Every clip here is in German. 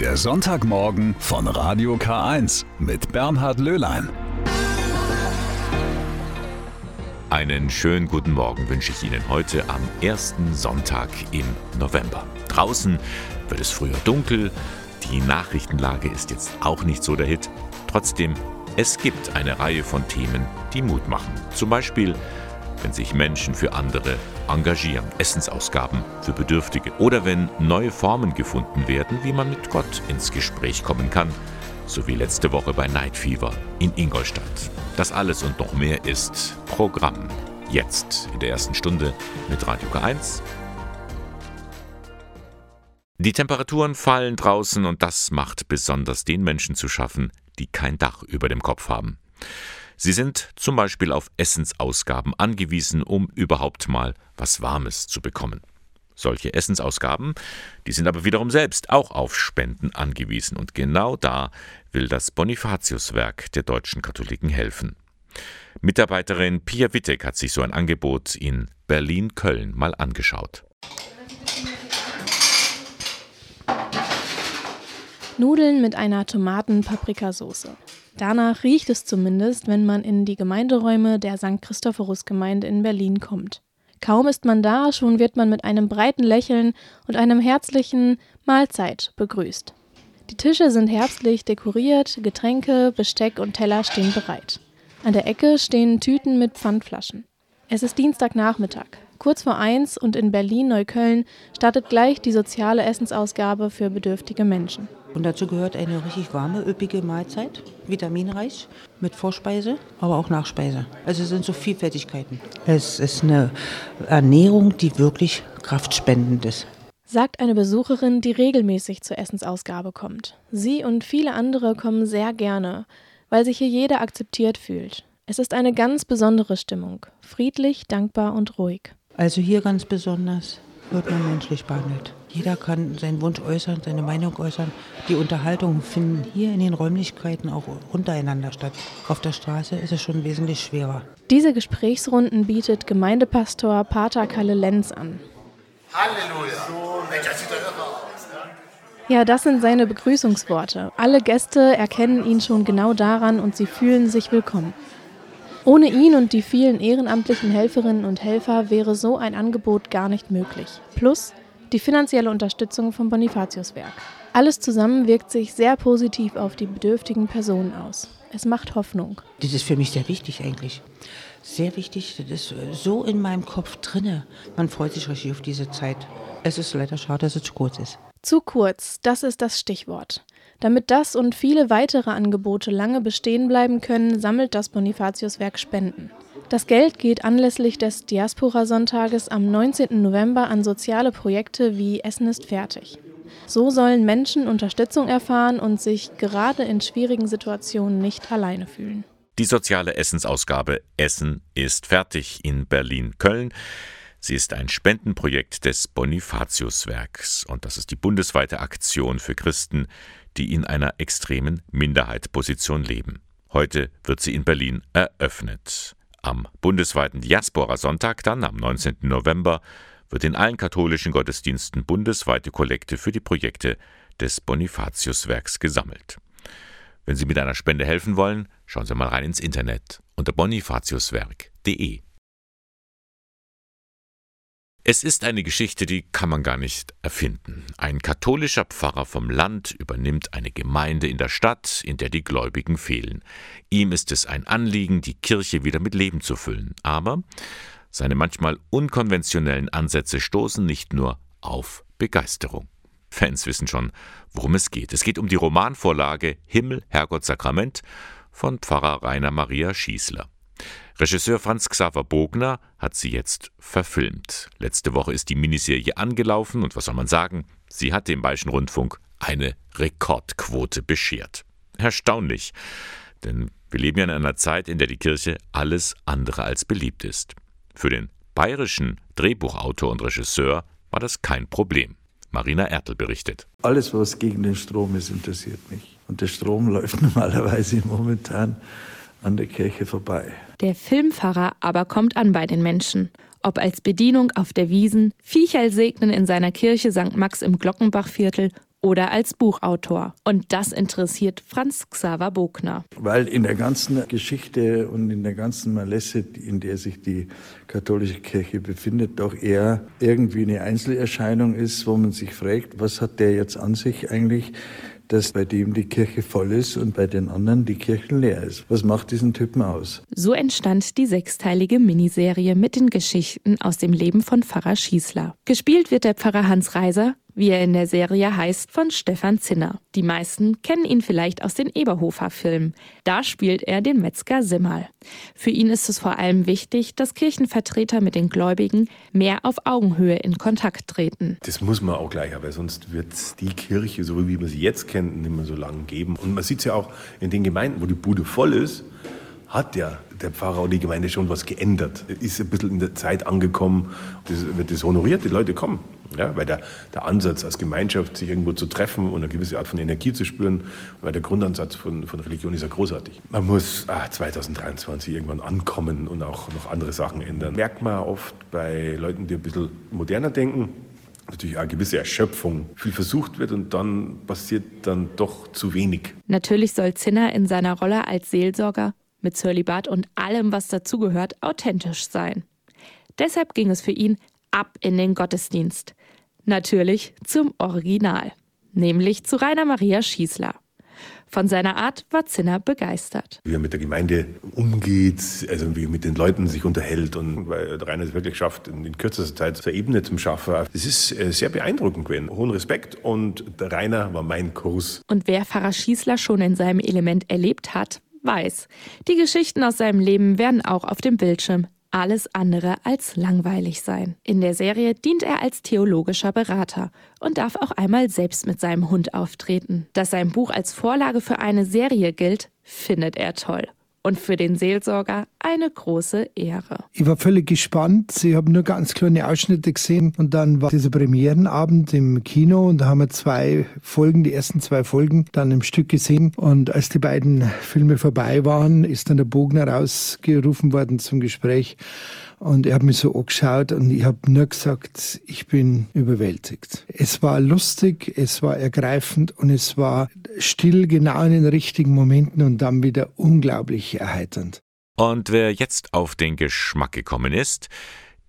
Der Sonntagmorgen von Radio K1 mit Bernhard Löhlein. Einen schönen guten Morgen wünsche ich Ihnen heute am ersten Sonntag im November. Draußen wird es früher dunkel, die Nachrichtenlage ist jetzt auch nicht so der Hit. Trotzdem, es gibt eine Reihe von Themen, die Mut machen. Zum Beispiel wenn sich Menschen für andere engagieren, Essensausgaben für Bedürftige oder wenn neue Formen gefunden werden, wie man mit Gott ins Gespräch kommen kann, so wie letzte Woche bei Night Fever in Ingolstadt. Das alles und noch mehr ist Programm. Jetzt in der ersten Stunde mit Radio K1. Die Temperaturen fallen draußen und das macht besonders den Menschen zu schaffen, die kein Dach über dem Kopf haben. Sie sind zum Beispiel auf Essensausgaben angewiesen, um überhaupt mal was Warmes zu bekommen. Solche Essensausgaben, die sind aber wiederum selbst auch auf Spenden angewiesen und genau da will das Bonifatiuswerk der deutschen Katholiken helfen. Mitarbeiterin Pia Wittek hat sich so ein Angebot in Berlin-Köln mal angeschaut. Nudeln mit einer Tomaten-Paprikasauce. Danach riecht es zumindest, wenn man in die Gemeinderäume der St. Christophorus-Gemeinde in Berlin kommt. Kaum ist man da, schon wird man mit einem breiten Lächeln und einem herzlichen Mahlzeit begrüßt. Die Tische sind herbstlich dekoriert, Getränke, Besteck und Teller stehen bereit. An der Ecke stehen Tüten mit Pfandflaschen. Es ist Dienstagnachmittag. Kurz vor eins und in Berlin-Neukölln startet gleich die soziale Essensausgabe für bedürftige Menschen. Und dazu gehört eine richtig warme, üppige Mahlzeit, vitaminreich, mit Vorspeise, aber auch Nachspeise. Also es sind so Vielfältigkeiten. Es ist eine Ernährung, die wirklich kraftspendend ist. Sagt eine Besucherin, die regelmäßig zur Essensausgabe kommt. Sie und viele andere kommen sehr gerne, weil sich hier jeder akzeptiert fühlt. Es ist eine ganz besondere Stimmung, friedlich, dankbar und ruhig. Also hier ganz besonders wird man menschlich behandelt. Jeder kann seinen Wunsch äußern, seine Meinung äußern. Die Unterhaltungen finden hier in den Räumlichkeiten auch untereinander statt. Auf der Straße ist es schon wesentlich schwerer. Diese Gesprächsrunden bietet Gemeindepastor Pater Kalle Lenz an. Halleluja. Ja, das sind seine Begrüßungsworte. Alle Gäste erkennen ihn schon genau daran und sie fühlen sich willkommen. Ohne ihn und die vielen ehrenamtlichen Helferinnen und Helfer wäre so ein Angebot gar nicht möglich. Plus die finanzielle Unterstützung vom Bonifatiuswerk. Alles zusammen wirkt sich sehr positiv auf die bedürftigen Personen aus. Es macht Hoffnung. Das ist für mich sehr wichtig eigentlich. Sehr wichtig, das ist so in meinem Kopf drinne. Man freut sich richtig auf diese Zeit. Es ist leider schade, dass es zu kurz ist. Zu kurz, das ist das Stichwort. Damit das und viele weitere Angebote lange bestehen bleiben können, sammelt das Bonifatiuswerk Spenden. Das Geld geht anlässlich des Diaspora-Sonntages am 19. November an soziale Projekte wie Essen ist fertig. So sollen Menschen Unterstützung erfahren und sich gerade in schwierigen Situationen nicht alleine fühlen. Die soziale Essensausgabe Essen ist fertig in Berlin-Köln. Sie ist ein Spendenprojekt des Bonifatiuswerks und das ist die bundesweite Aktion für Christen, die in einer extremen Minderheitsposition leben. Heute wird sie in Berlin eröffnet. Am bundesweiten Diaspora-Sonntag dann, am 19. November, wird in allen katholischen Gottesdiensten bundesweite Kollekte für die Projekte des Bonifatiuswerks gesammelt. Wenn Sie mit einer Spende helfen wollen, schauen Sie mal rein ins Internet unter bonifatiuswerk.de. Es ist eine Geschichte, die kann man gar nicht erfinden. Ein katholischer Pfarrer vom Land übernimmt eine Gemeinde in der Stadt, in der die Gläubigen fehlen. Ihm ist es ein Anliegen, die Kirche wieder mit Leben zu füllen. Aber seine manchmal unkonventionellen Ansätze stoßen nicht nur auf Begeisterung. Fans wissen schon, worum es geht. Es geht um die Romanvorlage Himmel, Herrgott, Sakrament von Pfarrer Rainer Maria Schießler. Regisseur Franz Xaver Bogner hat sie jetzt verfilmt. Letzte Woche ist die Miniserie angelaufen und was soll man sagen? Sie hat dem Bayerischen Rundfunk eine Rekordquote beschert. Erstaunlich, denn wir leben ja in einer Zeit, in der die Kirche alles andere als beliebt ist. Für den bayerischen Drehbuchautor und Regisseur war das kein Problem. Marina Ertel berichtet. Alles, was gegen den Strom ist, interessiert mich. Und der Strom läuft normalerweise momentan an der Kirche vorbei. Der Filmpfarrer aber kommt an bei den Menschen. Ob als Bedienung auf der Wiesen, Viecherl segnen in seiner Kirche St. Max im Glockenbachviertel oder als Buchautor. Und das interessiert Franz Xaver Bogner. Weil in der ganzen Geschichte und in der ganzen Malesse, in der sich die katholische Kirche befindet, doch eher irgendwie eine Einzelerscheinung ist, wo man sich fragt, was hat der jetzt an sich eigentlich? Dass bei dem die Kirche voll ist und bei den anderen die Kirche leer ist. Was macht diesen Typen aus? So entstand die sechsteilige Miniserie mit den Geschichten aus dem Leben von Pfarrer Schießler. Gespielt wird der Pfarrer Hans Reiser, wie er in der Serie heißt, von Stefan Zinner. Die meisten kennen ihn vielleicht aus den Eberhofer-Filmen. Da spielt er den Metzger Simmerl. Für ihn ist es vor allem wichtig, dass Kirchenvertreter mit den Gläubigen mehr auf Augenhöhe in Kontakt treten. Das muss man auch gleich, aber sonst wird die Kirche, so wie man sie jetzt kennt, nicht mehr so lange geben. Und man sieht es ja auch in den Gemeinden, wo die Bude voll ist, hat ja der Pfarrer und die Gemeinde schon was geändert. Ist ein bisschen in der Zeit angekommen, das wird das honoriert, die Leute kommen. Ja, weil der, der Ansatz als Gemeinschaft, sich irgendwo zu treffen und eine gewisse Art von Energie zu spüren, weil der Grundansatz von, von Religion ist ja großartig. Man muss ah, 2023 irgendwann ankommen und auch noch andere Sachen ändern. Merkt man oft bei Leuten, die ein bisschen moderner denken, natürlich eine gewisse Erschöpfung. Viel versucht wird und dann passiert dann doch zu wenig. Natürlich soll Zinner in seiner Rolle als Seelsorger mit Zölibat und allem, was dazugehört, authentisch sein. Deshalb ging es für ihn ab in den Gottesdienst. Natürlich zum Original, nämlich zu Rainer Maria Schießler. Von seiner Art war Zinner begeistert. Wie er mit der Gemeinde umgeht, also wie er mit den Leuten sich unterhält und weil Rainer es wirklich schafft, in kürzester Zeit zur Ebene zu schaffen. Das ist äh, sehr beeindruckend gewesen. Hohen Respekt und Rainer war mein Kurs. Und wer Pfarrer Schießler schon in seinem Element erlebt hat, weiß, die Geschichten aus seinem Leben werden auch auf dem Bildschirm alles andere als langweilig sein. In der Serie dient er als theologischer Berater und darf auch einmal selbst mit seinem Hund auftreten. Dass sein Buch als Vorlage für eine Serie gilt, findet er toll und für den Seelsorger eine große Ehre. Ich war völlig gespannt. Ich habe nur ganz kleine Ausschnitte gesehen und dann war dieser Premierenabend im Kino und da haben wir zwei Folgen, die ersten zwei Folgen dann im Stück gesehen und als die beiden Filme vorbei waren, ist dann der Bogner rausgerufen worden zum Gespräch und er hat mich so angeschaut und ich habe nur gesagt, ich bin überwältigt. Es war lustig, es war ergreifend und es war still genau in den richtigen Momenten und dann wieder unglaublich erheiternd. Und wer jetzt auf den Geschmack gekommen ist,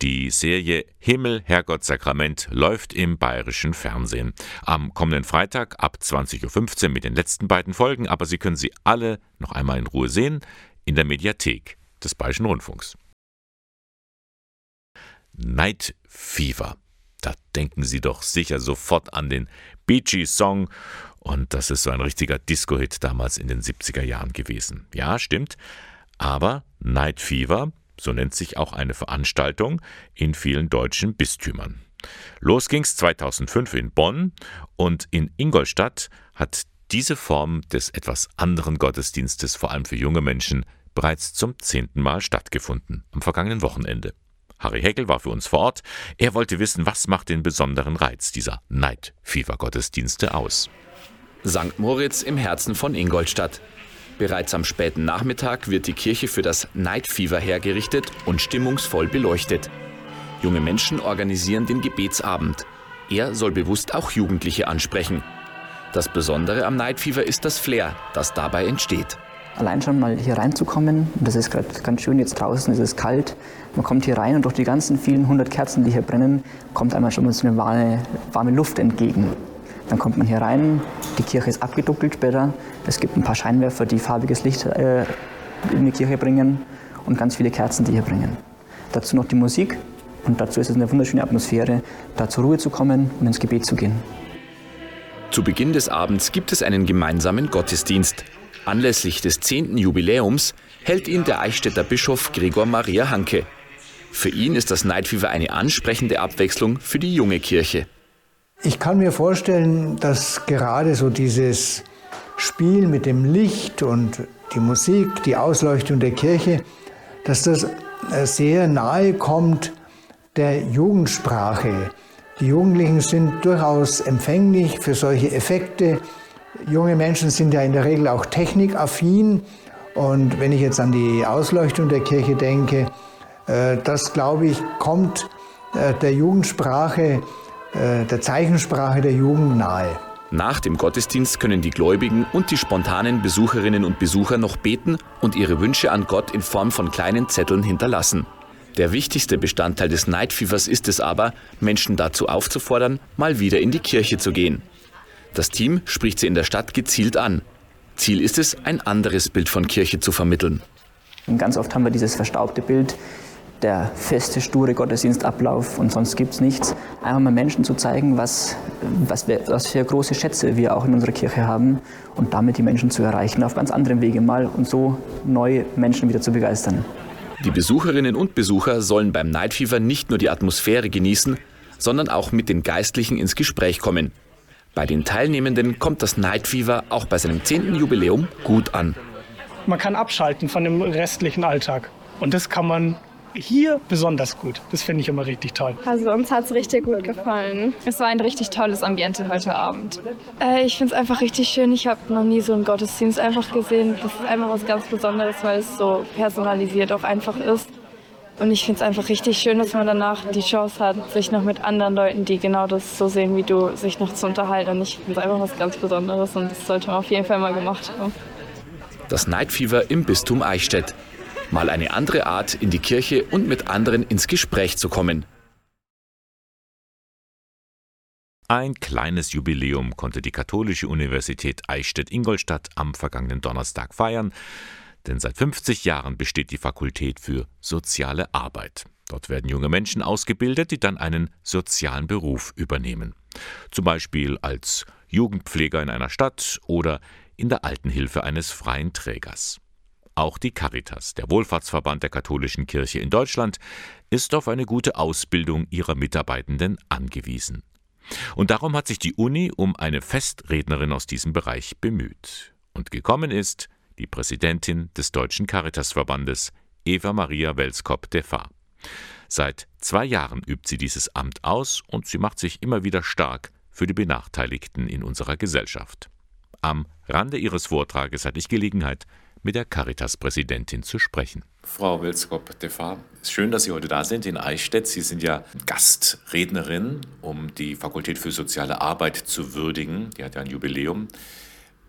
die Serie Himmel, Herrgott, Sakrament läuft im bayerischen Fernsehen. Am kommenden Freitag ab 20.15 Uhr mit den letzten beiden Folgen, aber Sie können sie alle noch einmal in Ruhe sehen in der Mediathek des Bayerischen Rundfunks. Night Fever. Da denken Sie doch sicher sofort an den Gees Song. Und das ist so ein richtiger Disco-Hit damals in den 70er Jahren gewesen. Ja, stimmt. Aber Night Fever, so nennt sich auch eine Veranstaltung in vielen deutschen Bistümern. Los ging's 2005 in Bonn und in Ingolstadt hat diese Form des etwas anderen Gottesdienstes, vor allem für junge Menschen, bereits zum zehnten Mal stattgefunden, am vergangenen Wochenende. Harry Heckel war für uns vor Ort. Er wollte wissen, was macht den besonderen Reiz dieser Night Fever Gottesdienste aus. St. Moritz im Herzen von Ingolstadt. Bereits am späten Nachmittag wird die Kirche für das Night Fever hergerichtet und stimmungsvoll beleuchtet. Junge Menschen organisieren den Gebetsabend. Er soll bewusst auch Jugendliche ansprechen. Das Besondere am Night Fever ist das Flair, das dabei entsteht. Allein schon mal hier reinzukommen, das ist gerade ganz schön, jetzt draußen ist es kalt. Man kommt hier rein und durch die ganzen vielen hundert Kerzen, die hier brennen, kommt einmal schon mal so eine warme, warme Luft entgegen. Dann kommt man hier rein, die Kirche ist abgedunkelt später. Es gibt ein paar Scheinwerfer, die farbiges Licht äh, in die Kirche bringen und ganz viele Kerzen, die hier bringen. Dazu noch die Musik und dazu ist es eine wunderschöne Atmosphäre, da zur Ruhe zu kommen und ins Gebet zu gehen. Zu Beginn des Abends gibt es einen gemeinsamen Gottesdienst. Anlässlich des 10. Jubiläums hält ihn der Eichstätter Bischof Gregor Maria Hanke. Für ihn ist das Night Fever eine ansprechende Abwechslung für die junge Kirche. Ich kann mir vorstellen, dass gerade so dieses Spiel mit dem Licht und die Musik, die Ausleuchtung der Kirche, dass das äh, sehr nahe kommt der Jugendsprache. Die Jugendlichen sind durchaus empfänglich für solche Effekte, Junge Menschen sind ja in der Regel auch technikaffin. Und wenn ich jetzt an die Ausleuchtung der Kirche denke, äh, das glaube ich, kommt äh, der Jugendsprache, äh, der Zeichensprache der Jugend nahe. Nach dem Gottesdienst können die Gläubigen und die spontanen Besucherinnen und Besucher noch beten und ihre Wünsche an Gott in Form von kleinen Zetteln hinterlassen. Der wichtigste Bestandteil des Night Fevers ist es aber, Menschen dazu aufzufordern, mal wieder in die Kirche zu gehen. Das Team spricht sie in der Stadt gezielt an. Ziel ist es, ein anderes Bild von Kirche zu vermitteln. Und ganz oft haben wir dieses verstaubte Bild, der feste, sture Gottesdienstablauf und sonst gibt es nichts. Einfach mal Menschen zu zeigen, was, was, wir, was für große Schätze wir auch in unserer Kirche haben und damit die Menschen zu erreichen auf ganz anderem Wege mal und so neue Menschen wieder zu begeistern. Die Besucherinnen und Besucher sollen beim Night Fever nicht nur die Atmosphäre genießen, sondern auch mit den Geistlichen ins Gespräch kommen. Bei den Teilnehmenden kommt das Night Fever auch bei seinem 10. Jubiläum gut an. Man kann abschalten von dem restlichen Alltag. Und das kann man hier besonders gut. Das finde ich immer richtig toll. Also uns hat es richtig gut gefallen. Es war ein richtig tolles Ambiente heute Abend. Äh, ich finde es einfach richtig schön. Ich habe noch nie so einen Gottesdienst einfach gesehen. Das ist einfach was ganz Besonderes, weil es so personalisiert auch einfach ist. Und ich finde es einfach richtig schön, dass man danach die Chance hat, sich noch mit anderen Leuten, die genau das so sehen wie du, sich noch zu unterhalten. Und ich finde es einfach was ganz Besonderes und das sollte man auf jeden Fall mal gemacht haben. Das Night Fever im Bistum Eichstätt mal eine andere Art, in die Kirche und mit anderen ins Gespräch zu kommen. Ein kleines Jubiläum konnte die Katholische Universität Eichstätt-Ingolstadt am vergangenen Donnerstag feiern, denn seit 50 Jahren besteht die Fakultät für soziale Arbeit. Dort werden junge Menschen ausgebildet, die dann einen sozialen Beruf übernehmen. Zum Beispiel als Jugendpfleger in einer Stadt oder in der Altenhilfe eines freien Trägers. Auch die Caritas, der Wohlfahrtsverband der katholischen Kirche in Deutschland, ist auf eine gute Ausbildung ihrer Mitarbeitenden angewiesen. Und darum hat sich die Uni um eine Festrednerin aus diesem Bereich bemüht. Und gekommen ist die Präsidentin des Deutschen Caritasverbandes, Eva Maria Welskop-Defa. Seit zwei Jahren übt sie dieses Amt aus und sie macht sich immer wieder stark für die Benachteiligten in unserer Gesellschaft. Am Rande ihres Vortrages hatte ich Gelegenheit, mit der Caritas-Präsidentin zu sprechen. Frau Wilskop-Defa, es ist schön, dass Sie heute da sind in Eichstätt. Sie sind ja Gastrednerin, um die Fakultät für soziale Arbeit zu würdigen. Die hat ja ein Jubiläum.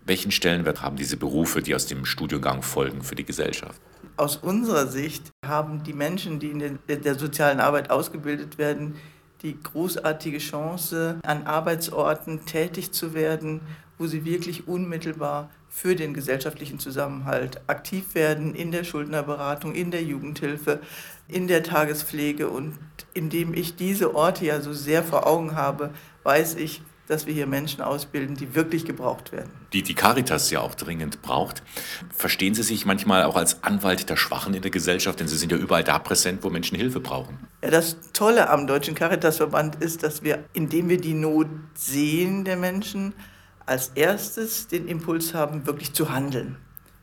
Welchen Stellenwert haben diese Berufe, die aus dem Studiengang folgen, für die Gesellschaft? Aus unserer Sicht haben die Menschen, die in der sozialen Arbeit ausgebildet werden, die großartige Chance, an Arbeitsorten tätig zu werden, wo sie wirklich unmittelbar für den gesellschaftlichen Zusammenhalt aktiv werden in der Schuldnerberatung, in der Jugendhilfe, in der Tagespflege. Und indem ich diese Orte ja so sehr vor Augen habe, weiß ich, dass wir hier Menschen ausbilden, die wirklich gebraucht werden. Die die Caritas ja auch dringend braucht. Verstehen Sie sich manchmal auch als Anwalt der Schwachen in der Gesellschaft, denn Sie sind ja überall da präsent, wo Menschen Hilfe brauchen. Ja, das Tolle am Deutschen Caritasverband ist, dass wir, indem wir die Not sehen der Menschen, als erstes den Impuls haben, wirklich zu handeln.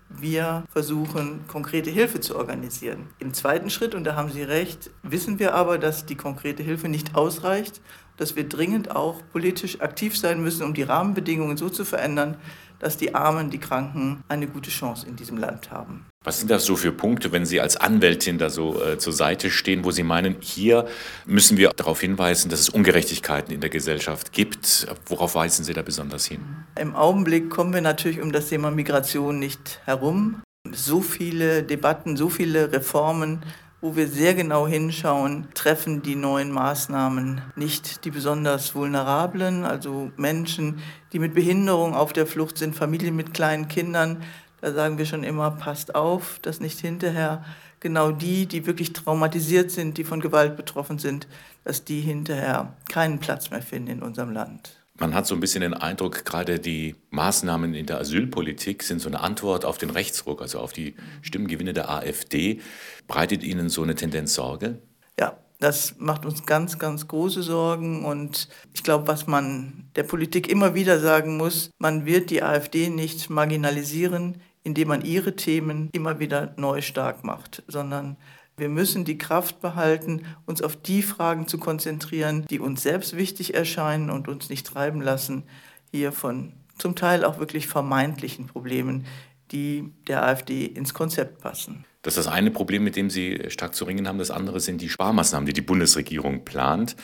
Wir versuchen, konkrete Hilfe zu organisieren. Im zweiten Schritt, und da haben Sie recht, wissen wir aber, dass die konkrete Hilfe nicht ausreicht, dass wir dringend auch politisch aktiv sein müssen, um die Rahmenbedingungen so zu verändern, dass die Armen, die Kranken eine gute Chance in diesem Land haben. Was sind das so für Punkte, wenn Sie als Anwältin da so äh, zur Seite stehen, wo Sie meinen, hier müssen wir darauf hinweisen, dass es Ungerechtigkeiten in der Gesellschaft gibt? Worauf weisen Sie da besonders hin? Im Augenblick kommen wir natürlich um das Thema Migration nicht herum. So viele Debatten, so viele Reformen, wo wir sehr genau hinschauen, treffen die neuen Maßnahmen nicht die besonders Vulnerablen, also Menschen, die mit Behinderung auf der Flucht sind, Familien mit kleinen Kindern. Da sagen wir schon immer, passt auf, dass nicht hinterher genau die, die wirklich traumatisiert sind, die von Gewalt betroffen sind, dass die hinterher keinen Platz mehr finden in unserem Land. Man hat so ein bisschen den Eindruck, gerade die Maßnahmen in der Asylpolitik sind so eine Antwort auf den Rechtsruck, also auf die Stimmengewinne der AfD. Breitet Ihnen so eine Tendenz Sorge? Ja, das macht uns ganz, ganz große Sorgen. Und ich glaube, was man der Politik immer wieder sagen muss, man wird die AfD nicht marginalisieren, indem man ihre Themen immer wieder neu stark macht, sondern wir müssen die Kraft behalten, uns auf die Fragen zu konzentrieren, die uns selbst wichtig erscheinen und uns nicht treiben lassen, hier von zum Teil auch wirklich vermeintlichen Problemen, die der AfD ins Konzept passen. Das ist das eine Problem, mit dem Sie stark zu ringen haben. Das andere sind die Sparmaßnahmen, die die Bundesregierung plant.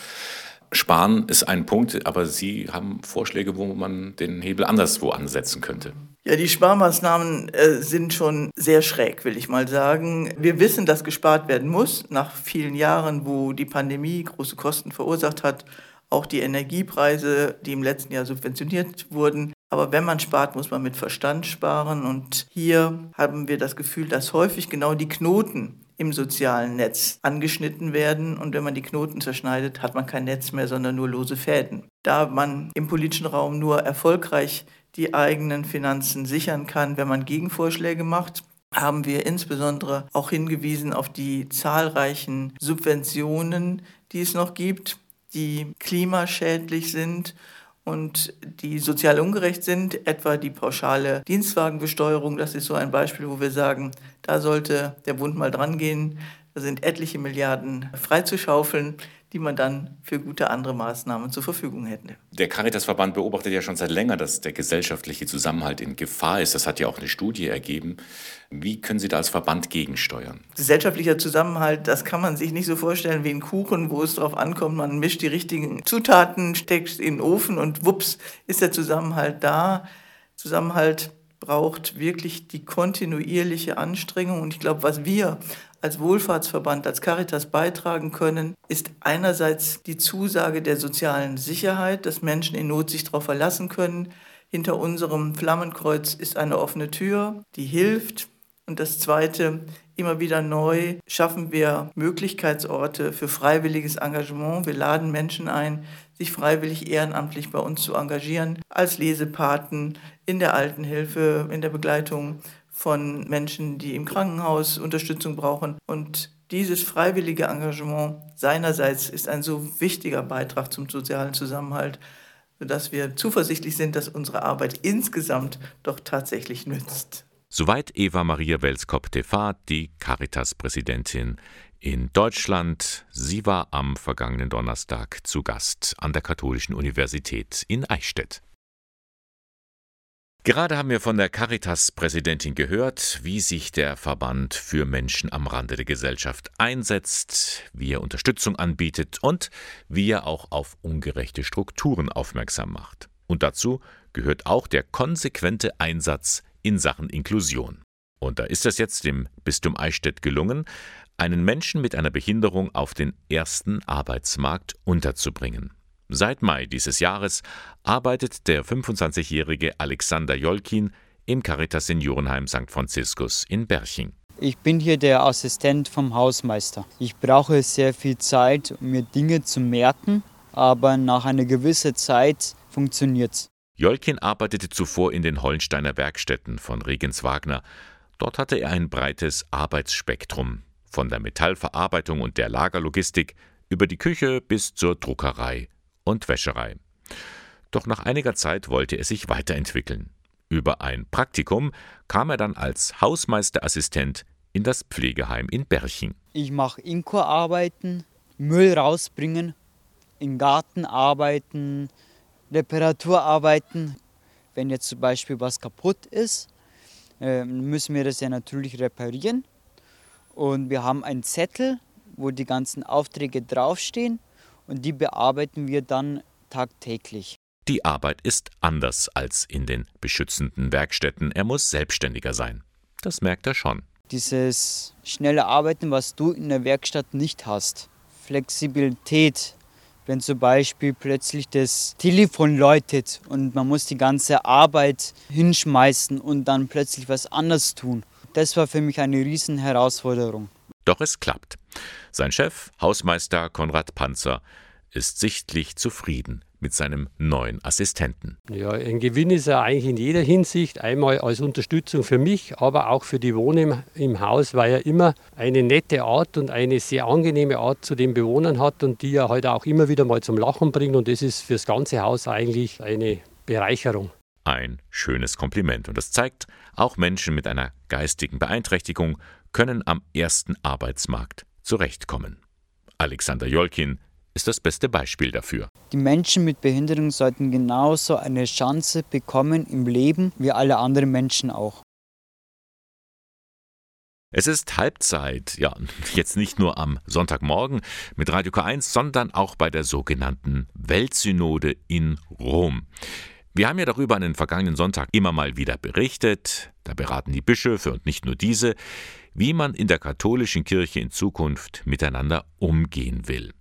Sparen ist ein Punkt, aber Sie haben Vorschläge, wo man den Hebel anderswo ansetzen könnte. Ja, die Sparmaßnahmen äh, sind schon sehr schräg, will ich mal sagen. Wir wissen, dass gespart werden muss, nach vielen Jahren, wo die Pandemie große Kosten verursacht hat, auch die Energiepreise, die im letzten Jahr subventioniert wurden. Aber wenn man spart, muss man mit Verstand sparen. Und hier haben wir das Gefühl, dass häufig genau die Knoten im sozialen Netz angeschnitten werden. Und wenn man die Knoten zerschneidet, hat man kein Netz mehr, sondern nur lose Fäden. Da man im politischen Raum nur erfolgreich die eigenen Finanzen sichern kann, wenn man Gegenvorschläge macht, haben wir insbesondere auch hingewiesen auf die zahlreichen Subventionen, die es noch gibt, die klimaschädlich sind und die sozial ungerecht sind, etwa die pauschale Dienstwagenbesteuerung. Das ist so ein Beispiel, wo wir sagen, da sollte der Bund mal dran gehen. Da sind etliche Milliarden freizuschaufeln die man dann für gute andere Maßnahmen zur Verfügung hätte. Der Caritasverband beobachtet ja schon seit länger, dass der gesellschaftliche Zusammenhalt in Gefahr ist. Das hat ja auch eine Studie ergeben. Wie können Sie da als Verband gegensteuern? Gesellschaftlicher Zusammenhalt, das kann man sich nicht so vorstellen wie ein Kuchen, wo es darauf ankommt, man mischt die richtigen Zutaten, steckt in den Ofen und wups ist der Zusammenhalt da. Zusammenhalt braucht wirklich die kontinuierliche Anstrengung. Und ich glaube, was wir als Wohlfahrtsverband, als Caritas beitragen können, ist einerseits die Zusage der sozialen Sicherheit, dass Menschen in Not sich darauf verlassen können. Hinter unserem Flammenkreuz ist eine offene Tür, die hilft. Und das Zweite, immer wieder neu schaffen wir Möglichkeitsorte für freiwilliges Engagement. Wir laden Menschen ein, sich freiwillig ehrenamtlich bei uns zu engagieren, als Lesepaten in der Altenhilfe, in der Begleitung von Menschen, die im Krankenhaus Unterstützung brauchen. Und dieses freiwillige Engagement seinerseits ist ein so wichtiger Beitrag zum sozialen Zusammenhalt, sodass wir zuversichtlich sind, dass unsere Arbeit insgesamt doch tatsächlich nützt. Soweit Eva Maria Welskop-Tefat, die Caritas-Präsidentin in Deutschland. Sie war am vergangenen Donnerstag zu Gast an der Katholischen Universität in Eichstätt. Gerade haben wir von der Caritas-Präsidentin gehört, wie sich der Verband für Menschen am Rande der Gesellschaft einsetzt, wie er Unterstützung anbietet und wie er auch auf ungerechte Strukturen aufmerksam macht. Und dazu gehört auch der konsequente Einsatz in Sachen Inklusion. Und da ist es jetzt dem Bistum Eichstätt gelungen, einen Menschen mit einer Behinderung auf den ersten Arbeitsmarkt unterzubringen. Seit Mai dieses Jahres arbeitet der 25-jährige Alexander Jolkin im Caritas Seniorenheim St. Franziskus in Berching. Ich bin hier der Assistent vom Hausmeister. Ich brauche sehr viel Zeit, um mir Dinge zu merken, aber nach einer gewissen Zeit funktioniert's. Jolkin arbeitete zuvor in den Hollensteiner Werkstätten von Regens Wagner. Dort hatte er ein breites Arbeitsspektrum, von der Metallverarbeitung und der Lagerlogistik über die Küche bis zur Druckerei und Wäscherei. Doch nach einiger Zeit wollte er sich weiterentwickeln. Über ein Praktikum kam er dann als Hausmeisterassistent in das Pflegeheim in Berching. Ich mache Inko-Arbeiten, Müll rausbringen, im Garten arbeiten, Reparaturarbeiten. Wenn jetzt zum Beispiel was kaputt ist, ähm, müssen wir das ja natürlich reparieren. Und wir haben einen Zettel, wo die ganzen Aufträge draufstehen und die bearbeiten wir dann tagtäglich. Die Arbeit ist anders als in den beschützenden Werkstätten. Er muss selbstständiger sein. Das merkt er schon. Dieses schnelle Arbeiten, was du in der Werkstatt nicht hast. Flexibilität, wenn zum Beispiel plötzlich das Telefon läutet und man muss die ganze Arbeit hinschmeißen und dann plötzlich was anderes tun. Das war für mich eine riesen Herausforderung. Doch es klappt. Sein Chef, Hausmeister Konrad Panzer, ist sichtlich zufrieden mit seinem neuen Assistenten. Ja, ein Gewinn ist er eigentlich in jeder Hinsicht. Einmal als Unterstützung für mich, aber auch für die Wohner im, im, Haus, weil er immer eine nette Art und eine sehr angenehme Art zu den Bewohnern hat und die er heute halt auch immer wieder mal zum Lachen bringt. Und das ist für das ganze Haus eigentlich eine Bereicherung. Ein schönes Kompliment. Und das zeigt, auch Menschen mit einer geistigen Beeinträchtigung können am ersten Arbeitsmarkt zurechtkommen. Alexander Jolkin ist das beste Beispiel dafür. Die Menschen mit Behinderung sollten genauso eine Chance bekommen im Leben wie alle anderen Menschen auch. Es ist Halbzeit, ja, jetzt nicht nur am Sonntagmorgen mit Radio K1, sondern auch bei der sogenannten Weltsynode in Rom. Wir haben ja darüber an den vergangenen Sonntag immer mal wieder berichtet, da beraten die Bischöfe und nicht nur diese, wie man in der katholischen Kirche in Zukunft miteinander umgehen will.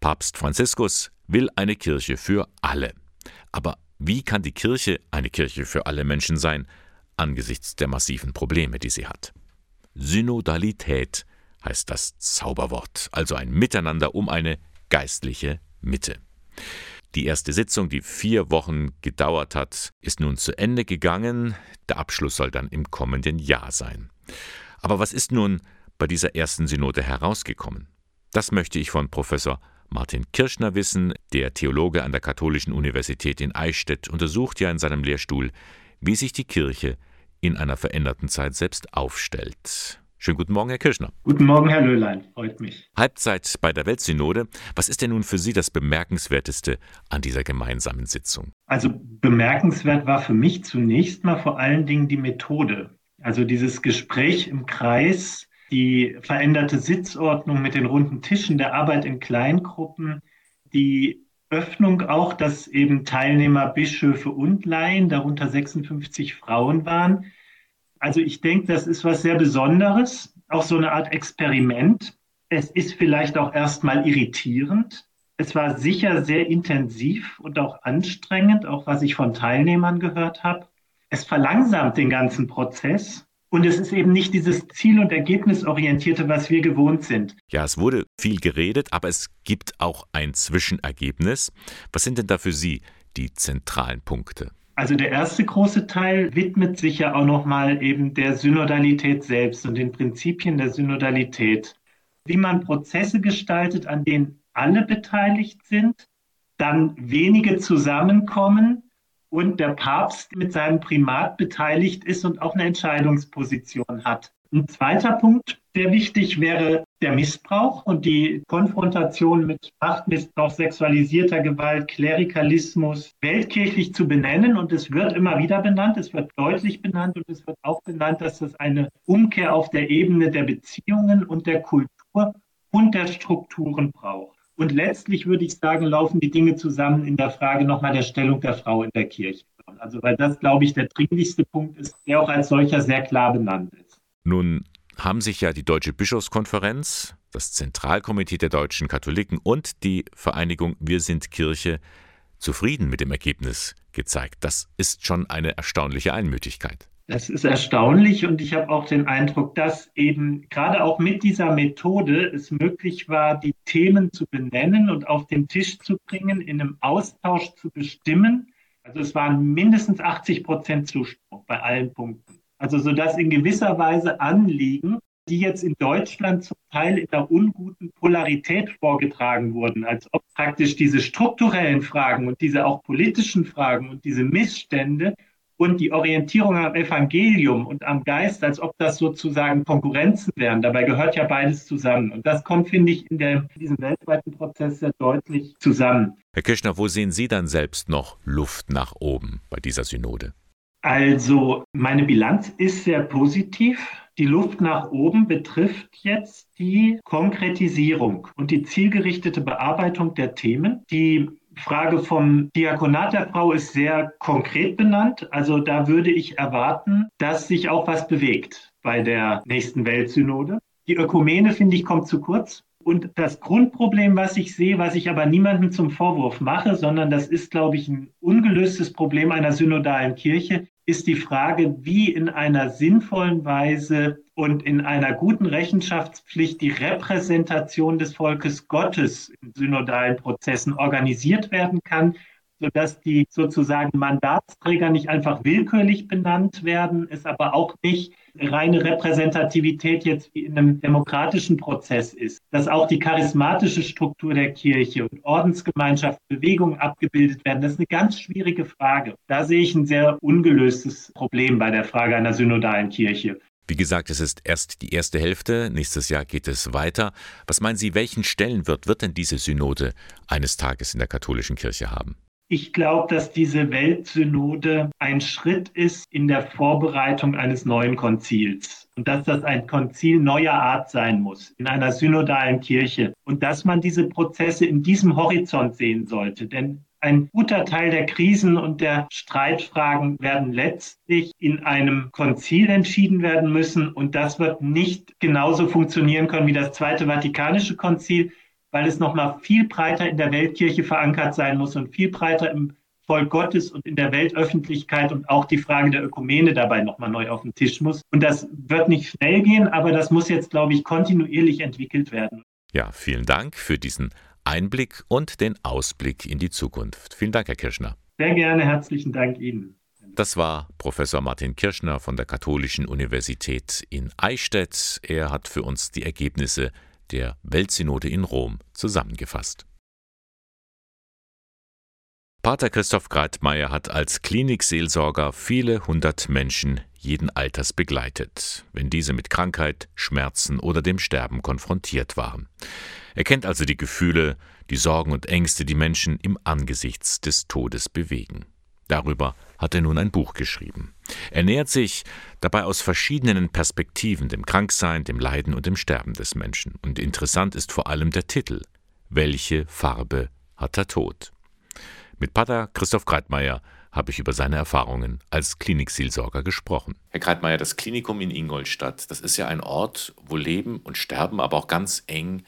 Papst Franziskus will eine Kirche für alle. Aber wie kann die Kirche eine Kirche für alle Menschen sein, angesichts der massiven Probleme, die sie hat? Synodalität heißt das Zauberwort, also ein Miteinander um eine geistliche Mitte. Die erste Sitzung, die vier Wochen gedauert hat, ist nun zu Ende gegangen. Der Abschluss soll dann im kommenden Jahr sein. Aber was ist nun bei dieser ersten Synode herausgekommen? Das möchte ich von Professor Martin Kirschner wissen. Der Theologe an der Katholischen Universität in Eichstätt untersucht ja in seinem Lehrstuhl, wie sich die Kirche in einer veränderten Zeit selbst aufstellt. Schönen guten Morgen, Herr Kirschner. Guten Morgen, Herr Löhlein. Freut mich. Halbzeit bei der Weltsynode. Was ist denn nun für Sie das Bemerkenswerteste an dieser gemeinsamen Sitzung? Also bemerkenswert war für mich zunächst mal vor allen Dingen die Methode. Also dieses Gespräch im Kreis, die veränderte Sitzordnung mit den runden Tischen, der Arbeit in Kleingruppen, die Öffnung auch, dass eben Teilnehmer Bischöfe und Laien, darunter 56 Frauen waren. Also ich denke, das ist was sehr Besonderes, auch so eine Art Experiment. Es ist vielleicht auch erstmal irritierend. Es war sicher sehr intensiv und auch anstrengend, auch was ich von Teilnehmern gehört habe. Es verlangsamt den ganzen Prozess. Und es ist eben nicht dieses Ziel- und Ergebnisorientierte, was wir gewohnt sind. Ja, es wurde viel geredet, aber es gibt auch ein Zwischenergebnis. Was sind denn da für Sie die zentralen Punkte? Also der erste große Teil widmet sich ja auch nochmal eben der Synodalität selbst und den Prinzipien der Synodalität. Wie man Prozesse gestaltet, an denen alle beteiligt sind, dann wenige zusammenkommen und der Papst mit seinem Primat beteiligt ist und auch eine Entscheidungsposition hat. Ein zweiter Punkt, der wichtig wäre, der Missbrauch und die Konfrontation mit Machtmissbrauch, sexualisierter Gewalt, Klerikalismus weltkirchlich zu benennen. Und es wird immer wieder benannt, es wird deutlich benannt und es wird auch benannt, dass es eine Umkehr auf der Ebene der Beziehungen und der Kultur und der Strukturen braucht. Und letztlich würde ich sagen, laufen die Dinge zusammen in der Frage nochmal der Stellung der Frau in der Kirche. Also weil das, glaube ich, der dringlichste Punkt ist, der auch als solcher sehr klar benannt ist. Nun haben sich ja die Deutsche Bischofskonferenz, das Zentralkomitee der deutschen Katholiken und die Vereinigung Wir sind Kirche zufrieden mit dem Ergebnis gezeigt. Das ist schon eine erstaunliche Einmütigkeit. Das ist erstaunlich und ich habe auch den Eindruck, dass eben gerade auch mit dieser Methode es möglich war, die Themen zu benennen und auf den Tisch zu bringen, in einem Austausch zu bestimmen. Also es waren mindestens 80 Prozent Zuspruch bei allen Punkten. Also sodass in gewisser Weise Anliegen, die jetzt in Deutschland zum Teil in der unguten Polarität vorgetragen wurden, als ob praktisch diese strukturellen Fragen und diese auch politischen Fragen und diese Missstände und die Orientierung am Evangelium und am Geist, als ob das sozusagen Konkurrenzen wären. Dabei gehört ja beides zusammen. Und das kommt, finde ich, in, der, in diesem weltweiten Prozess sehr deutlich zusammen. Herr Kirschner, wo sehen Sie dann selbst noch Luft nach oben bei dieser Synode? Also meine Bilanz ist sehr positiv. Die Luft nach oben betrifft jetzt die Konkretisierung und die zielgerichtete Bearbeitung der Themen. Die Frage vom Diakonat der Frau ist sehr konkret benannt. Also da würde ich erwarten, dass sich auch was bewegt bei der nächsten Weltsynode. Die Ökumene, finde ich, kommt zu kurz. Und das Grundproblem, was ich sehe, was ich aber niemandem zum Vorwurf mache, sondern das ist, glaube ich, ein ungelöstes Problem einer synodalen Kirche, ist die Frage, wie in einer sinnvollen Weise und in einer guten Rechenschaftspflicht die Repräsentation des Volkes Gottes in synodalen Prozessen organisiert werden kann, sodass die sozusagen Mandatsträger nicht einfach willkürlich benannt werden, es aber auch nicht reine Repräsentativität jetzt wie in einem demokratischen Prozess ist, dass auch die charismatische Struktur der Kirche und Ordensgemeinschaft, Bewegungen abgebildet werden, das ist eine ganz schwierige Frage. Da sehe ich ein sehr ungelöstes Problem bei der Frage einer synodalen Kirche. Wie gesagt, es ist erst die erste Hälfte, nächstes Jahr geht es weiter. Was meinen Sie, welchen Stellenwert wird denn diese Synode eines Tages in der katholischen Kirche haben? Ich glaube, dass diese Weltsynode ein Schritt ist in der Vorbereitung eines neuen Konzils. und dass das ein Konzil neuer Art sein muss in einer synodalen Kirche und dass man diese Prozesse in diesem Horizont sehen sollte. Denn ein guter Teil der Krisen und der Streitfragen werden letztlich in einem Konzil entschieden werden müssen. Und das wird nicht genauso funktionieren können wie das Zweite Vatikanische Konzil, weil es nochmal viel breiter in der Weltkirche verankert sein muss und viel breiter im Volk Gottes und in der Weltöffentlichkeit und auch die Frage der Ökumene dabei nochmal neu auf den Tisch muss. Und das wird nicht schnell gehen, aber das muss jetzt, glaube ich, kontinuierlich entwickelt werden. Ja, vielen Dank für diesen Einblick und den Ausblick in die Zukunft. Vielen Dank, Herr Kirschner. Sehr gerne, herzlichen Dank Ihnen. Das war Professor Martin Kirschner von der Katholischen Universität in Eichstätt. Er hat für uns die Ergebnisse der Weltsynode in Rom zusammengefasst. Pater Christoph Greitmeier hat als Klinikseelsorger viele hundert Menschen jeden Alters begleitet, wenn diese mit Krankheit, Schmerzen oder dem Sterben konfrontiert waren. Er kennt also die Gefühle, die Sorgen und Ängste, die Menschen im Angesichts des Todes bewegen. Darüber hat er nun ein Buch geschrieben. Er nähert sich dabei aus verschiedenen Perspektiven dem Kranksein, dem Leiden und dem Sterben des Menschen. Und interessant ist vor allem der Titel Welche Farbe hat der Tod? Mit Pater Christoph Greitmeier habe ich über seine Erfahrungen als Klinikseelsorger gesprochen. Herr Greitmeier, das Klinikum in Ingolstadt, das ist ja ein Ort, wo Leben und Sterben aber auch ganz eng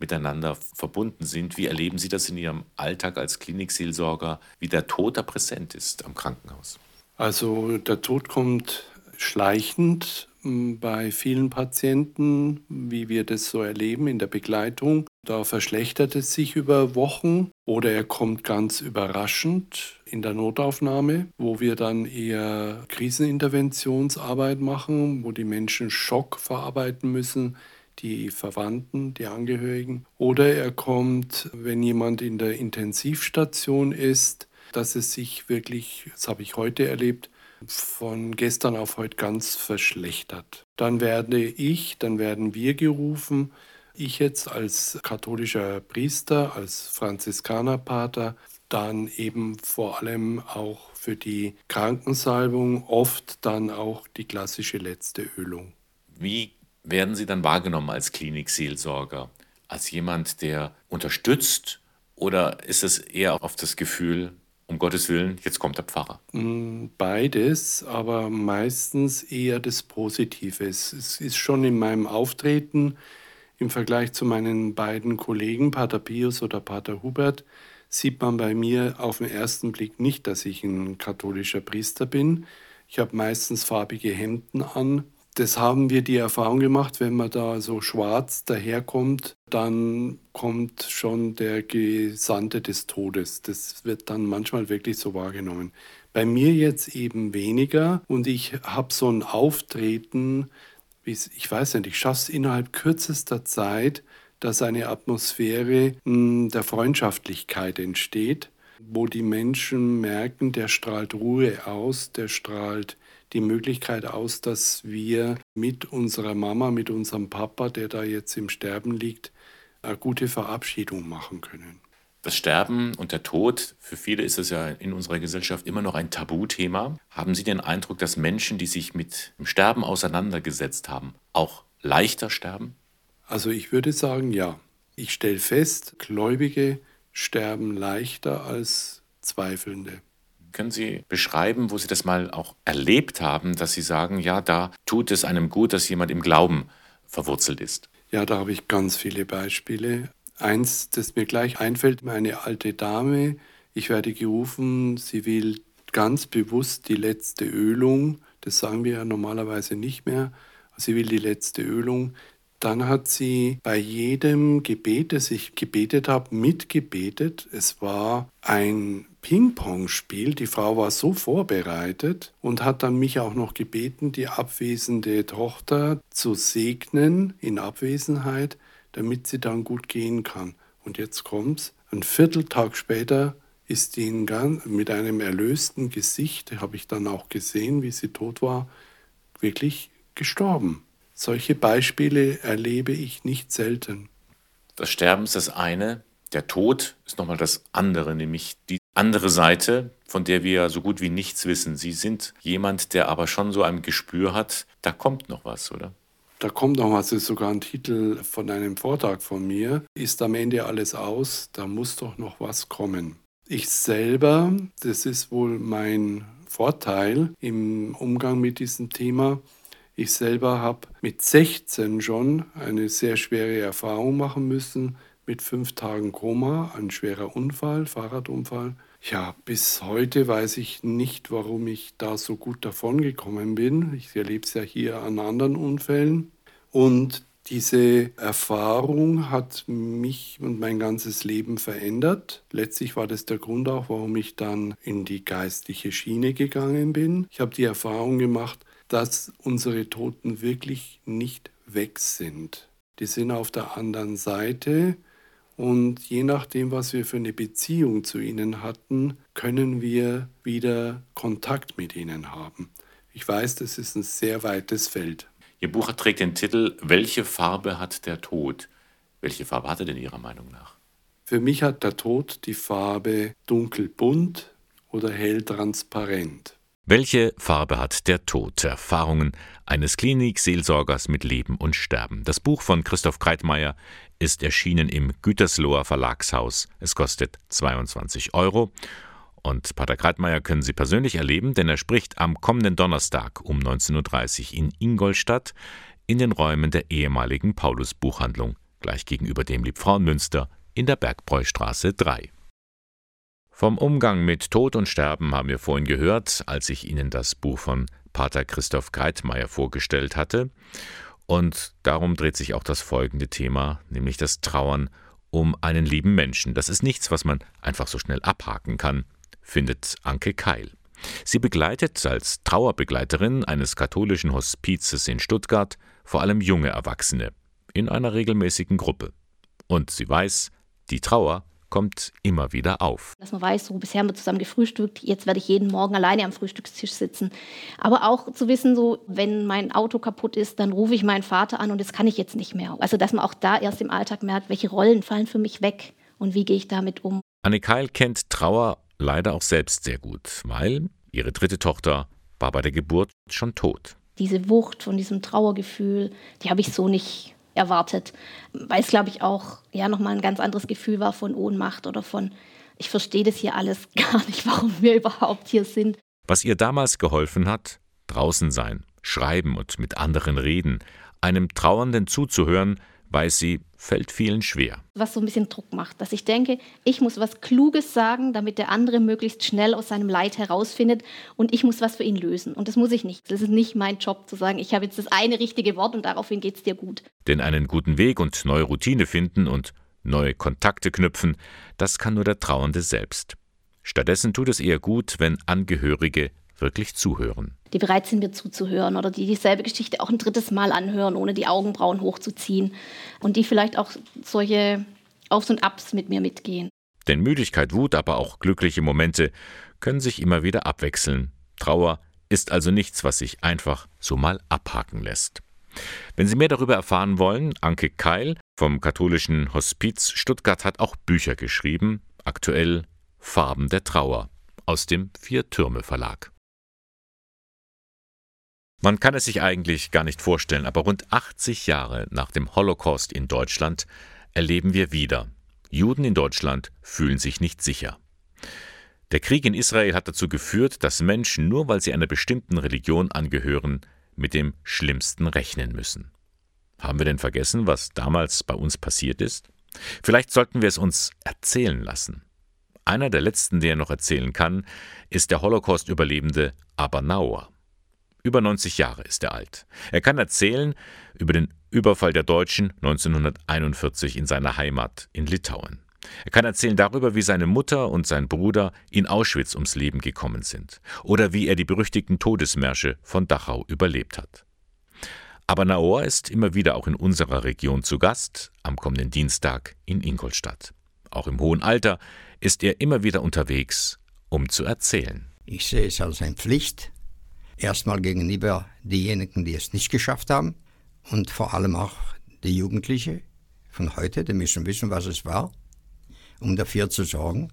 miteinander verbunden sind. Wie erleben Sie das in Ihrem Alltag als Klinikseelsorger, wie der Tod da präsent ist am Krankenhaus? Also der Tod kommt schleichend bei vielen Patienten, wie wir das so erleben in der Begleitung. Da verschlechtert es sich über Wochen oder er kommt ganz überraschend in der Notaufnahme, wo wir dann eher Kriseninterventionsarbeit machen, wo die Menschen Schock verarbeiten müssen, die Verwandten, die Angehörigen. Oder er kommt, wenn jemand in der Intensivstation ist, dass es sich wirklich, das habe ich heute erlebt, von gestern auf heute ganz verschlechtert. Dann werde ich, dann werden wir gerufen, ich jetzt als katholischer Priester, als Franziskanerpater, dann eben vor allem auch für die Krankensalbung, oft dann auch die klassische letzte Ölung. Wie werden Sie dann wahrgenommen als Klinikseelsorger? Als jemand, der unterstützt? Oder ist es eher auf das Gefühl, um Gottes Willen, jetzt kommt der Pfarrer? Mm, beides, aber meistens eher das Positive. Es ist schon in meinem Auftreten im Vergleich zu meinen beiden Kollegen, Pater Pius oder Pater Hubert, sieht man bei mir auf den ersten Blick nicht, dass ich ein katholischer Priester bin. Ich habe meistens farbige Hemden an das haben wir die Erfahrung gemacht, wenn man da so schwarz daherkommt, dann kommt schon der Gesandte des Todes. Das wird dann manchmal wirklich so wahrgenommen. Bei mir jetzt eben weniger und ich habe so ein Auftreten, ich weiß nicht, ich schaffe es innerhalb kürzester Zeit, dass eine Atmosphäre hm, der Freundschaftlichkeit entsteht, wo die Menschen merken, der strahlt Ruhe aus, der strahlt die Möglichkeit aus, dass wir mit unserer Mama, mit unserem Papa, der da jetzt im Sterben liegt, eine gute Verabschiedung machen können. Das Sterben und der Tod, für viele ist es ja in unserer Gesellschaft immer noch ein Tabuthema. Haben Sie den Eindruck, dass Menschen, die sich mit dem Sterben auseinandergesetzt haben, auch leichter sterben? Also ich würde sagen, ja. Ich stelle fest, Gläubige sterben leichter als Zweifelnde. Können Sie beschreiben, wo Sie das mal auch erlebt haben, dass Sie sagen, ja, da tut es einem gut, dass jemand im Glauben verwurzelt ist? Ja, da habe ich ganz viele Beispiele. Eins, das mir gleich einfällt, eine alte Dame. Ich werde gerufen, sie will ganz bewusst die letzte Ölung. Das sagen wir ja normalerweise nicht mehr. Sie will die letzte Ölung. Dann hat sie bei jedem Gebet, das ich gebetet habe, mitgebetet. Es war ein Ping-Pong-Spiel. Die Frau war so vorbereitet und hat dann mich auch noch gebeten, die abwesende Tochter zu segnen in Abwesenheit, damit sie dann gut gehen kann. Und jetzt kommt's. Ein Vierteltag später ist die mit einem erlösten Gesicht, habe ich dann auch gesehen, wie sie tot war, wirklich gestorben. Solche Beispiele erlebe ich nicht selten. Das Sterben ist das eine, der Tod ist nochmal das andere, nämlich die andere Seite, von der wir so gut wie nichts wissen. Sie sind jemand, der aber schon so ein Gespür hat, da kommt noch was, oder? Da kommt noch was, das ist sogar ein Titel von einem Vortrag von mir. Ist am Ende alles aus, da muss doch noch was kommen. Ich selber, das ist wohl mein Vorteil im Umgang mit diesem Thema. Ich selber habe mit 16 schon eine sehr schwere Erfahrung machen müssen mit fünf Tagen Koma, ein schwerer Unfall, Fahrradunfall. Ja, bis heute weiß ich nicht, warum ich da so gut davon gekommen bin. Ich erlebe es ja hier an anderen Unfällen. Und diese Erfahrung hat mich und mein ganzes Leben verändert. Letztlich war das der Grund auch, warum ich dann in die geistliche Schiene gegangen bin. Ich habe die Erfahrung gemacht, dass unsere Toten wirklich nicht weg sind. Die sind auf der anderen Seite und je nachdem, was wir für eine Beziehung zu ihnen hatten, können wir wieder Kontakt mit ihnen haben. Ich weiß, das ist ein sehr weites Feld. Ihr Buch trägt den Titel Welche Farbe hat der Tod? Welche Farbe hat er denn Ihrer Meinung nach? Für mich hat der Tod die Farbe dunkelbunt oder hell transparent. Welche Farbe hat der Tod? Erfahrungen eines Klinikseelsorgers mit Leben und Sterben. Das Buch von Christoph Kreitmeier ist erschienen im Gütersloher Verlagshaus. Es kostet 22 Euro. Und Pater Kreitmeier können Sie persönlich erleben, denn er spricht am kommenden Donnerstag um 19.30 Uhr in Ingolstadt in den Räumen der ehemaligen Paulus-Buchhandlung, gleich gegenüber dem Liebfrauenmünster in der Bergbräustraße 3. Vom Umgang mit Tod und Sterben haben wir vorhin gehört, als ich Ihnen das Buch von Pater Christoph Kreitmeier vorgestellt hatte. Und darum dreht sich auch das folgende Thema, nämlich das Trauern um einen lieben Menschen. Das ist nichts, was man einfach so schnell abhaken kann, findet Anke Keil. Sie begleitet als Trauerbegleiterin eines katholischen Hospizes in Stuttgart vor allem junge Erwachsene in einer regelmäßigen Gruppe. Und sie weiß, die Trauer kommt immer wieder auf. Dass man weiß, so bisher haben wir zusammen gefrühstückt, jetzt werde ich jeden Morgen alleine am Frühstückstisch sitzen. Aber auch zu wissen, so wenn mein Auto kaputt ist, dann rufe ich meinen Vater an und das kann ich jetzt nicht mehr. Also dass man auch da erst im Alltag merkt, welche Rollen fallen für mich weg und wie gehe ich damit um. Anne Keil kennt Trauer leider auch selbst sehr gut, weil ihre dritte Tochter war bei der Geburt schon tot. Diese Wucht von diesem Trauergefühl, die habe ich so nicht erwartet, weil es, glaube ich, auch ja nochmal ein ganz anderes Gefühl war von Ohnmacht oder von, ich verstehe das hier alles gar nicht, warum wir überhaupt hier sind. Was ihr damals geholfen hat, draußen sein, schreiben und mit anderen reden, einem Trauernden zuzuhören, weiß sie, fällt vielen schwer. Was so ein bisschen Druck macht, dass ich denke, ich muss was Kluges sagen, damit der andere möglichst schnell aus seinem Leid herausfindet und ich muss was für ihn lösen. Und das muss ich nicht. Das ist nicht mein Job zu sagen, ich habe jetzt das eine richtige Wort und daraufhin geht es dir gut. Denn einen guten Weg und neue Routine finden und neue Kontakte knüpfen, das kann nur der Trauernde selbst. Stattdessen tut es eher gut, wenn Angehörige wirklich zuhören. Die bereit sind, mir zuzuhören oder die dieselbe Geschichte auch ein drittes Mal anhören, ohne die Augenbrauen hochzuziehen. Und die vielleicht auch solche Aufs und Abs mit mir mitgehen. Denn Müdigkeit, Wut, aber auch glückliche Momente können sich immer wieder abwechseln. Trauer ist also nichts, was sich einfach so mal abhaken lässt. Wenn Sie mehr darüber erfahren wollen, Anke Keil vom katholischen Hospiz Stuttgart hat auch Bücher geschrieben, aktuell Farben der Trauer aus dem Vier Türme Verlag. Man kann es sich eigentlich gar nicht vorstellen, aber rund 80 Jahre nach dem Holocaust in Deutschland erleben wir wieder. Juden in Deutschland fühlen sich nicht sicher. Der Krieg in Israel hat dazu geführt, dass Menschen, nur weil sie einer bestimmten Religion angehören, mit dem Schlimmsten rechnen müssen. Haben wir denn vergessen, was damals bei uns passiert ist? Vielleicht sollten wir es uns erzählen lassen. Einer der letzten, der noch erzählen kann, ist der Holocaust-Überlebende Abernauer. Über 90 Jahre ist er alt. Er kann erzählen über den Überfall der Deutschen 1941 in seiner Heimat in Litauen. Er kann erzählen darüber, wie seine Mutter und sein Bruder in Auschwitz ums Leben gekommen sind oder wie er die berüchtigten Todesmärsche von Dachau überlebt hat. Aber Naor ist immer wieder auch in unserer Region zu Gast, am kommenden Dienstag in Ingolstadt. Auch im hohen Alter ist er immer wieder unterwegs, um zu erzählen. Ich sehe es als eine Pflicht, Erstmal gegenüber diejenigen, die es nicht geschafft haben und vor allem auch die Jugendlichen von heute, die müssen wissen, was es war, um dafür zu sorgen,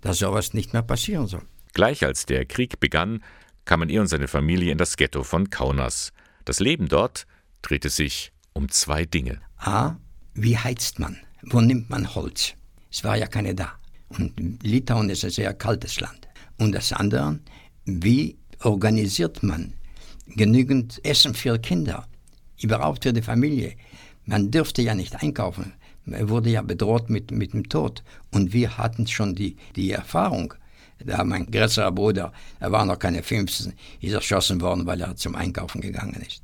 dass sowas nicht mehr passieren soll. Gleich als der Krieg begann, kamen er und seine Familie in das Ghetto von Kaunas. Das Leben dort drehte sich um zwei Dinge. A. Wie heizt man? Wo nimmt man Holz? Es war ja keine da. Und Litauen ist ein sehr kaltes Land. Und das andere, wie organisiert man genügend Essen für Kinder? Überhaupt für die Familie. Man dürfte ja nicht einkaufen. Man wurde ja bedroht mit, mit dem Tod. Und wir hatten schon die, die Erfahrung. Da mein größerer Bruder, er war noch keine 15, ist erschossen worden, weil er zum Einkaufen gegangen ist.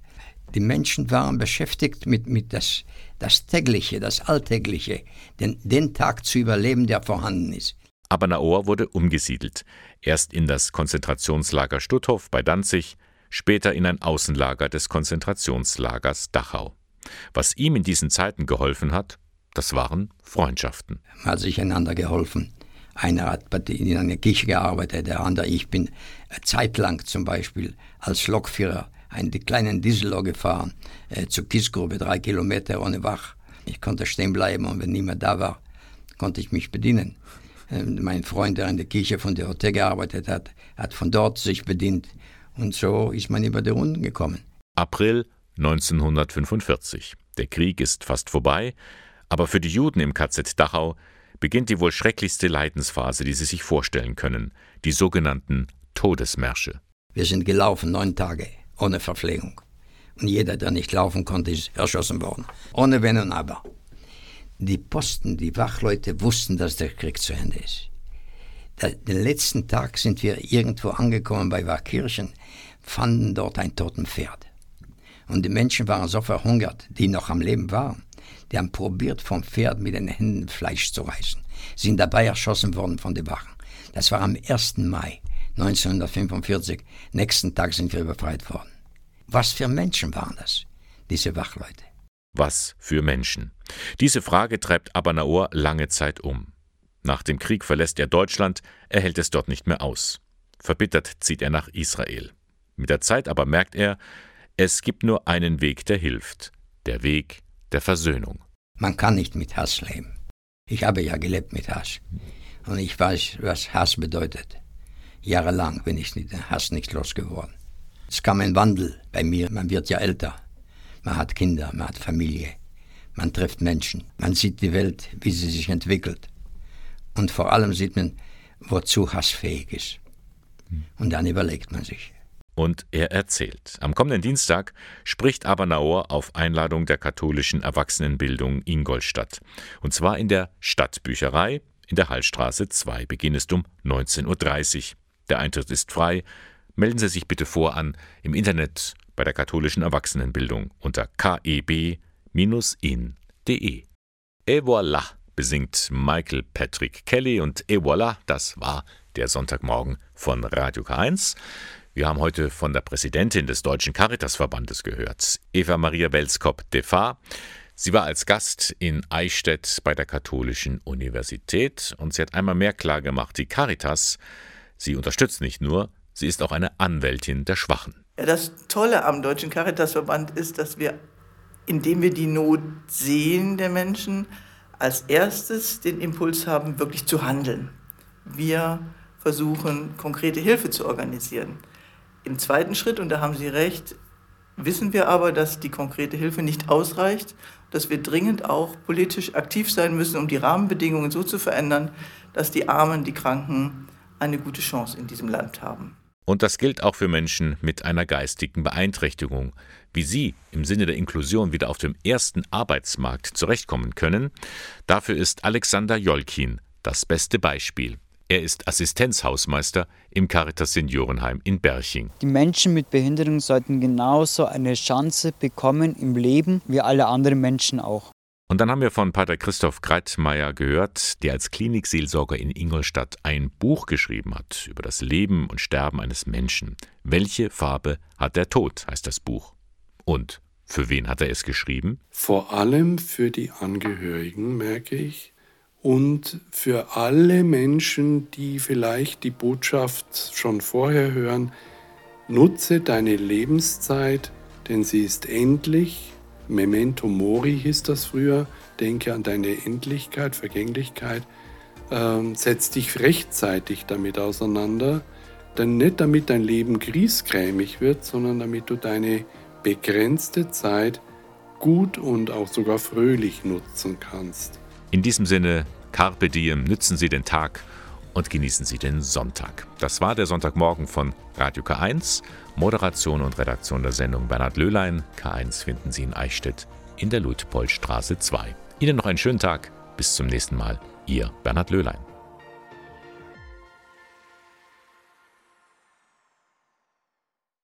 Die Menschen waren beschäftigt mit, mit das, das tägliche, das alltägliche, den, den Tag zu überleben, der vorhanden ist. Aber Naor wurde umgesiedelt. Erst in das Konzentrationslager Stutthof bei Danzig, später in ein Außenlager des Konzentrationslagers Dachau. Was ihm in diesen Zeiten geholfen hat, das waren Freundschaften. Man hat sich einander geholfen. Einer hat in einer Kirche gearbeitet, der andere, ich bin zeitlang zum Beispiel als Lokführer einen kleinen Diesel gefahren, äh, zur Kiesgrube, drei Kilometer ohne Wach. Ich konnte stehen bleiben und wenn niemand da war, konnte ich mich bedienen. Äh, mein Freund, der in der Kirche von der Hotel gearbeitet hat, hat von dort sich bedient. Und so ist man über die Runden gekommen. April 1945. Der Krieg ist fast vorbei, aber für die Juden im KZ Dachau beginnt die wohl schrecklichste Leidensphase, die sie sich vorstellen können, die sogenannten Todesmärsche. Wir sind gelaufen neun Tage ohne Verpflegung. Und jeder, der nicht laufen konnte, ist erschossen worden. Ohne Wenn und Aber. Die Posten, die Wachleute wussten, dass der Krieg zu Ende ist. Den letzten Tag sind wir irgendwo angekommen bei Wachkirchen, fanden dort ein toten Pferd. Und die Menschen waren so verhungert, die noch am Leben waren. Die haben probiert, vom Pferd mit den Händen Fleisch zu reißen. Sind dabei erschossen worden von den Wachen. Das war am 1. Mai 1945. Nächsten Tag sind wir befreit worden. Was für Menschen waren das, diese Wachleute? Was für Menschen? Diese Frage treibt Abanaor lange Zeit um. Nach dem Krieg verlässt er Deutschland, er hält es dort nicht mehr aus. Verbittert zieht er nach Israel. Mit der Zeit aber merkt er, es gibt nur einen Weg, der hilft. Der Weg der Versöhnung. Man kann nicht mit Hass leben. Ich habe ja gelebt mit Hass. Und ich weiß, was Hass bedeutet. Jahrelang bin ich mit Hass nicht losgeworden. Es kam ein Wandel bei mir. Man wird ja älter. Man hat Kinder, man hat Familie. Man trifft Menschen. Man sieht die Welt, wie sie sich entwickelt. Und vor allem sieht man, wozu Hass fähig ist. Und dann überlegt man sich. Und er erzählt. Am kommenden Dienstag spricht Abernaur auf Einladung der katholischen Erwachsenenbildung Ingolstadt. Und zwar in der Stadtbücherei in der Hallstraße 2. Beginn ist um 19.30 Uhr. Der Eintritt ist frei. Melden Sie sich bitte vor an im Internet bei der katholischen Erwachsenenbildung unter keb-in.de. Et voilà, besingt Michael Patrick Kelly und et voilà, das war der Sonntagmorgen von Radio K1. Wir haben heute von der Präsidentin des Deutschen Caritasverbandes gehört, Eva Maria Belskop Defa. Sie war als Gast in Eichstätt bei der Katholischen Universität und sie hat einmal mehr klargemacht, die Caritas, sie unterstützt nicht nur, sie ist auch eine Anwältin der Schwachen. Das Tolle am Deutschen Caritasverband ist, dass wir, indem wir die Not sehen der Menschen, als erstes den Impuls haben, wirklich zu handeln. Wir versuchen, konkrete Hilfe zu organisieren. Im zweiten Schritt, und da haben Sie recht, wissen wir aber, dass die konkrete Hilfe nicht ausreicht, dass wir dringend auch politisch aktiv sein müssen, um die Rahmenbedingungen so zu verändern, dass die Armen, die Kranken eine gute Chance in diesem Land haben. Und das gilt auch für Menschen mit einer geistigen Beeinträchtigung. Wie sie im Sinne der Inklusion wieder auf dem ersten Arbeitsmarkt zurechtkommen können, dafür ist Alexander Jolkin das beste Beispiel. Er ist Assistenzhausmeister im Caritas Seniorenheim in Berching. Die Menschen mit Behinderung sollten genauso eine Chance bekommen im Leben wie alle anderen Menschen auch. Und dann haben wir von Pater Christoph Greitmeier gehört, der als Klinikseelsorger in Ingolstadt ein Buch geschrieben hat über das Leben und Sterben eines Menschen. Welche Farbe hat der Tod, heißt das Buch. Und für wen hat er es geschrieben? Vor allem für die Angehörigen, merke ich und für alle Menschen, die vielleicht die Botschaft schon vorher hören, nutze deine Lebenszeit, denn sie ist endlich. Memento mori hieß das früher, denke an deine Endlichkeit, Vergänglichkeit. Ähm, setz dich rechtzeitig damit auseinander, denn nicht damit dein Leben griesgrämig wird, sondern damit du deine begrenzte Zeit gut und auch sogar fröhlich nutzen kannst. In diesem Sinne, Carpe Diem, nützen Sie den Tag und genießen Sie den Sonntag. Das war der Sonntagmorgen von Radio K1. Moderation und Redaktion der Sendung Bernhard Löhlein. K1 finden Sie in Eichstätt in der Luitpoldstraße 2. Ihnen noch einen schönen Tag. Bis zum nächsten Mal. Ihr Bernhard Löhlein.